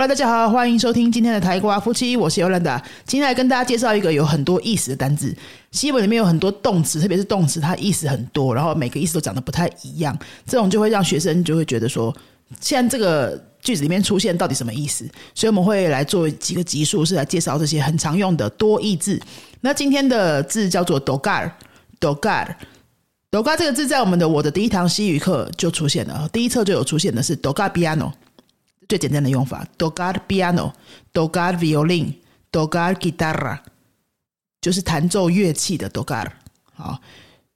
Hello，大家好，欢迎收听今天的台瓜夫妻，我是尤兰达。今天来跟大家介绍一个有很多意思的单字。西文里面有很多动词，特别是动词，它意思很多，然后每个意思都长得不太一样。这种就会让学生就会觉得说，现在这个句子里面出现到底什么意思？所以我们会来做几个集数，是来介绍这些很常用的多义字。那今天的字叫做 dogar，dogar，dogar 这个字在我们的我的第一堂西语课就出现了，第一册就有出现的是 dogar piano。最简单的用法，tocar piano，tocar violin，tocar guitarra，就是弹奏乐器的 tocar。好，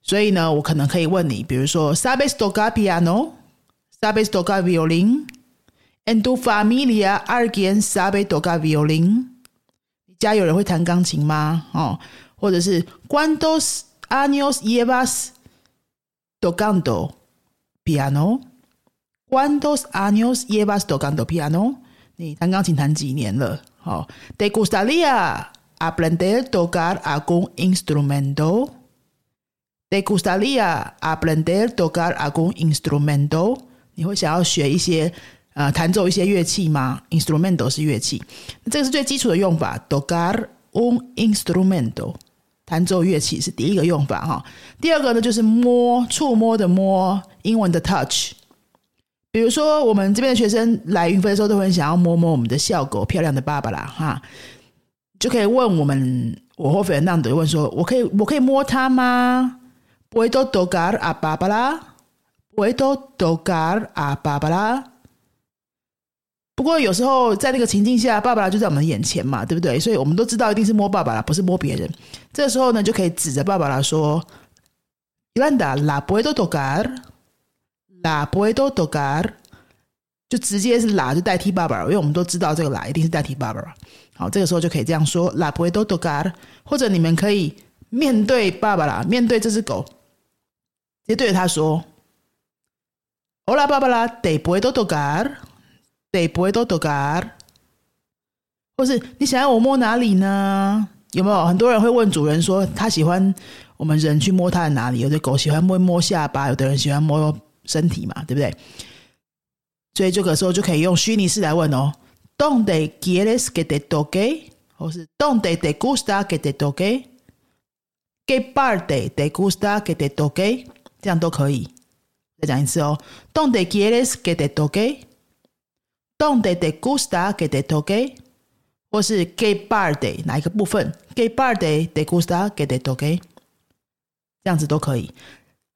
所以呢，我可能可以问你，比如说，sabes tocar piano？sabes tocar violin？En tu familia alguien sabe tocar violin？你家有人会弹钢琴吗？哦，或者是，¿cuántos años llevas tocando piano？Cuántos años llevas tocando piano？你弹钢琴弹几年了？好，¿Te gustaría aprender tocar algún instrumento？¿Te gustaría aprender tocar algún instrumento？你会想要学一些呃弹奏一些乐器吗？Instrumento 是乐器，这个是最基础的用法，tocar un instrumento，弹奏乐器是第一个用法哈。第二个呢就是摸，触摸的摸，英文的 touch。比如说，我们这边的学生来云飞的时候，都很想要摸摸我们的笑狗漂亮的爸爸啦，哈，就可以问我们，我或斐那的问说，我可以，我可以摸他吗？Puedo tocar a Barbara？Puedo tocar a Barbara？不过有时候在那个情境下，爸爸就在我们眼前嘛，对不对？所以我们都知道一定是摸爸爸啦，不是摸别人。这时候呢，就可以指着爸爸啦说：“Yanda la puedo tocar？” 啦，puedo tocar，就直接是啦，就代替爸爸，因为我们都知道这个啦一定是代替爸爸。好，这个时候就可以这样说，啦，puedo tocar，或者你们可以面对爸爸啦，面对这只狗，直接对着他说，hola，爸爸啦，de puedo tocar，de puedo tocar，或是你想要我摸哪里呢？有没有很多人会问主人说，他喜欢我们人去摸他的哪里？有的狗喜欢摸摸下巴，有的人喜欢摸。身体嘛，对不对？所以这个时候就可以用虚拟式来问哦：“Donde quieres que te toque？” 或是 “Donde te gusta que te toque？”“¿Qué parte te gusta que te toque？” 这样都可以。再讲一次哦：“Donde quieres que te toque？”“Donde te gusta que te toque？” 或是 “¿Qué parte？” 哪一个部分？“¿Qué parte te gusta que te toque？” 这样子都可以。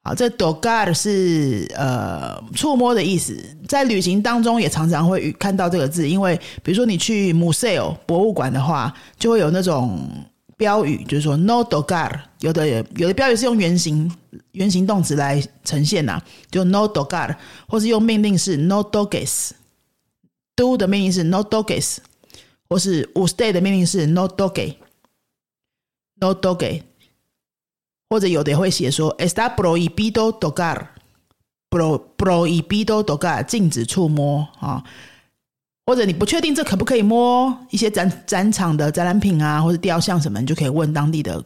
好，这 dogar 是呃触摸的意思，在旅行当中也常常会看到这个字，因为比如说你去 museo 博物馆的话，就会有那种标语，就是说 no dogar，有的有的标语是用原形原形动词来呈现呐，就 no dogar，或是用命令式 no doges，do 的命令是 no doges，或是 u s t a y 的命令是 no doge，no doge。或者有的会写说，está prohibido tocar，pro prohibido tocar，禁止触摸啊。或者你不确定这可不可以摸一些展展场的展览品啊，或者雕像什么，你就可以问当地的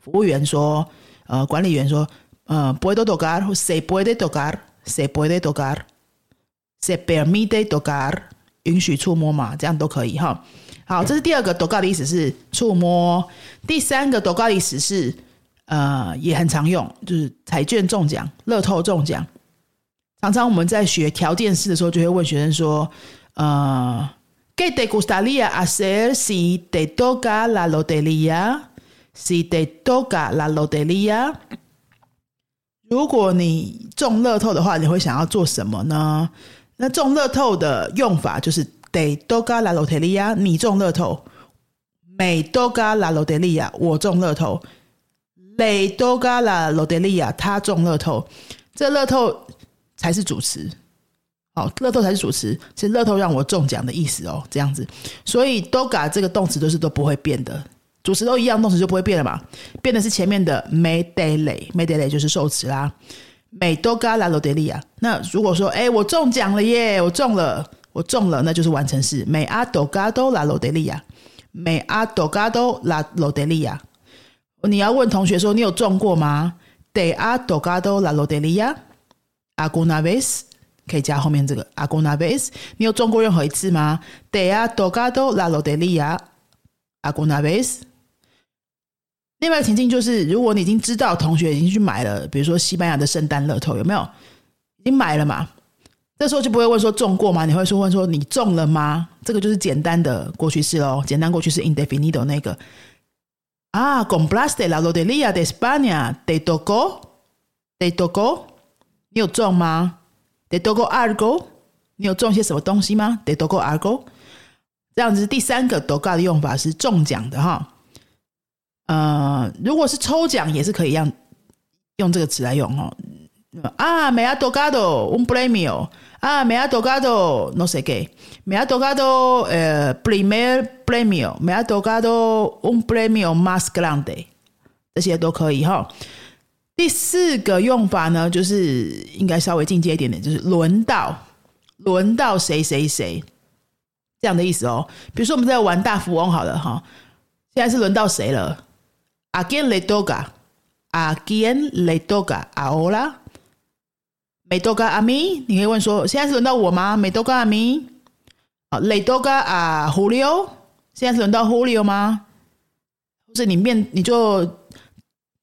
服务员说，呃，管理员说，呃，puedo tocar，或 se puede tocar，se puede tocar，se permite tocar，允许触摸嘛，这样都可以哈。好，这是第二个 tocar 的意思是触摸，第三个 tocar 的意思是。呃，也很常用，就是彩券中奖、乐透中奖。常常我们在学条件式的时候，就会问学生说：“呃，¿qué te gustaría hacer si te toca la lotería? Si te toca la lotería？如果你中乐透的话，你会想要做什么呢？那中乐透的用法就是 te toca la lotería，你中乐透；me toca la lotería，我中乐透。”雷多嘎拉罗德利亚，他中乐透，这乐透才是主词。好，乐透才是主词，是乐透让我中奖的意思哦。这样子，所以多嘎这个动词都是都不会变的，主词都一样，动词就不会变了嘛。变的是前面的 may day 雷，may day 就是受词啦。美多嘎拉罗德利亚，那如果说哎，我中奖了耶，我中了，我中了，那就是完成式。美阿多嘎多拉罗德利亚，美阿多嘎多拉罗德利亚。你要问同学说：“你有中过吗？”De a do gado la lotería a g u n a vez 可以加后面这个 a g u n a vez，。你有中过任何一次吗？De ha tocado la lotería a g u n a vez。另外一个情境就是，如果你已经知道同学已经去买了，比如说西班牙的圣诞乐透，有没有？已经买了嘛？这时候就不会问说中过吗？你会说问说你中了吗？这个就是简单的过去式喽。简单过去式 indefinido 那个啊，compraste la lotería de España，de tocó，de tocó，你有中吗？de tocó algo，你有中些什么东西吗？de tocó algo，这样子第三个 tocar 的用法是中奖的哈。呃，如果是抽奖也是可以用用这个词来用哦。啊，me ha tocado un premio。Ah, me ha tocado, no sé qué，me ha tocado primer premio. Me ha tocado un premio más grande. 这些都可以哈。第四个用法呢，就是应该稍微进阶一点点，就是轮到，轮到谁谁谁这样的意思哦。比如说我们在玩大富翁好了哈，现在是轮到谁了？A quién le toca? A quién le toca ahora? 美多嘎阿咪，你可以问说：现在是轮到我吗？美多嘎阿咪，好，雷多嘎啊，胡里欧，现在是轮到胡里欧吗？或者你面你就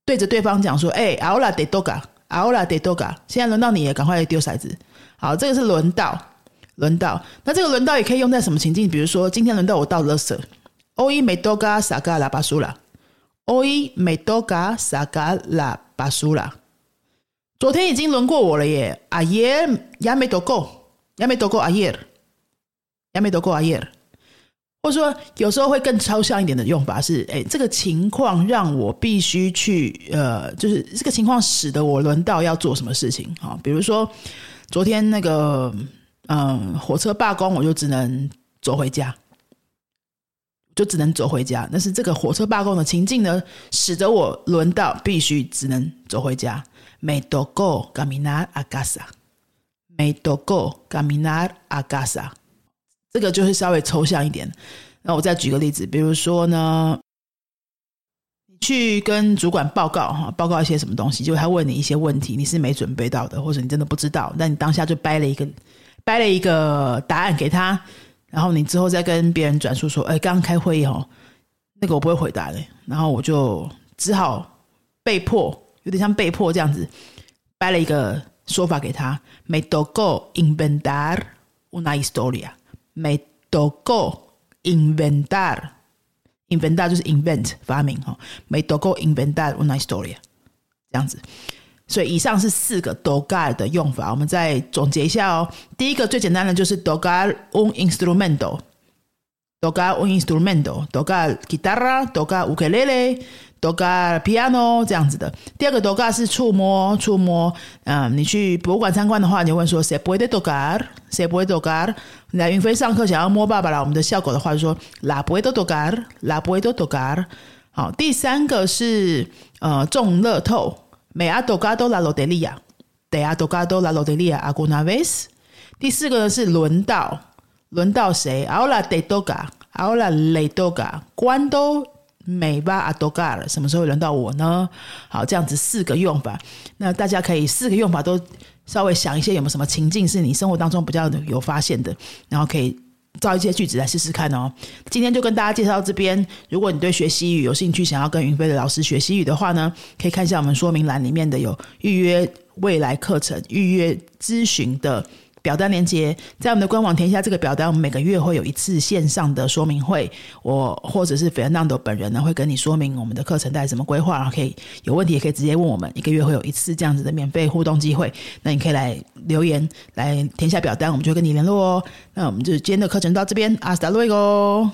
对着对方讲说：哎，奥拉得多嘎，奥拉得多嘎，现在轮到你了，赶快丢骰子。好，这个是轮到，轮到。那这个轮到也可以用在什么情境？比如说，今天轮到我倒垃圾。欧伊美多嘎萨嘎拉巴苏拉，欧伊美多嘎萨嘎拉巴苏拉。昨天已经轮过我了耶，阿耶亚美多够，亚美多够阿耶，亚美多够阿耶。或者说，有时候会更抽象一点的用法是：哎，这个情况让我必须去，呃，就是这个情况使得我轮到要做什么事情啊？比如说，昨天那个，嗯，火车罢工，我就只能走回家，就只能走回家。但是这个火车罢工的情境呢，使得我轮到必须只能走回家。Me tocó caminar a casa. Me tocó caminar a casa. 这个就是稍微抽象一点。那我再举个例子，比如说呢，你去跟主管报告哈，报告一些什么东西，就他问你一些问题，你是没准备到的，或者你真的不知道，那你当下就掰了一个掰了一个答案给他，然后你之后再跟别人转述说，哎，刚刚开会议哦，那个我不会回答的，然后我就只好被迫。有点像被迫这样子掰了一个说法给他。Me tocó inventar una historia. Me tocó inventar. inventar 就是 invent 发明哈。Me tocó inventar una historia 这样子。所以以上是四个 tocar 的用法，我们再总结一下哦。第一个最简单的就是 tocar un instrumento。Toca un instrumento。toca guitarra。toca ukulele。Doga piano 这样子的。第二个 Doga 是触摸，触摸。嗯，你去博物馆参观的话，你问说谁不会 Doga？谁不会 Doga？来云飞上课想要摸爸爸啦，我们的效果的话就说 La 不会 Doga，La 不会 Doga。好，第三个是呃中乐透，Me ha tocado la lotería，De ha tocado la lotería alguna vez。第四个是轮到，轮到谁？Ahora de Doga，Ahora le Doga，Cuando 美巴阿多嘎了，什么时候轮到我呢？好，这样子四个用法，那大家可以四个用法都稍微想一些，有没有什么情境是你生活当中比较有发现的，然后可以造一些句子来试试看哦。今天就跟大家介绍到这边。如果你对学西语有兴趣，想要跟云飞的老师学西语的话呢，可以看一下我们说明栏里面的有预约未来课程、预约咨询的。表单连接在我们的官网填一下这个表单，我们每个月会有一次线上的说明会，我或者是 Fernando 本人呢会跟你说明我们的课程带什么规划，然后可以有问题也可以直接问我们。一个月会有一次这样子的免费互动机会，那你可以来留言来填下表单，我们就跟你联络哦。那我们就今天的课程到这边，阿斯达瑞哦